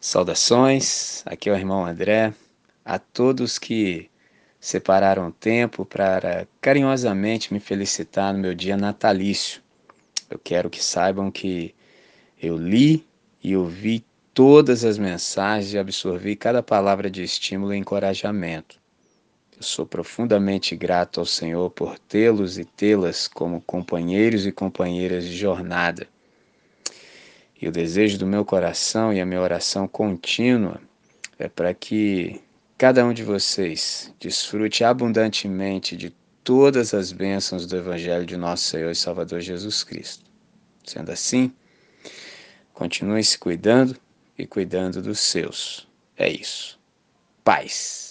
Saudações, aqui é o irmão André. A todos que separaram tempo para carinhosamente me felicitar no meu dia natalício. Eu quero que saibam que eu li e ouvi todas as mensagens e absorvi cada palavra de estímulo e encorajamento. Eu sou profundamente grato ao Senhor por tê-los e tê-las como companheiros e companheiras de jornada. E o desejo do meu coração e a minha oração contínua é para que cada um de vocês desfrute abundantemente de todas as bênçãos do Evangelho de nosso Senhor e Salvador Jesus Cristo. Sendo assim, continue se cuidando e cuidando dos seus. É isso. Paz.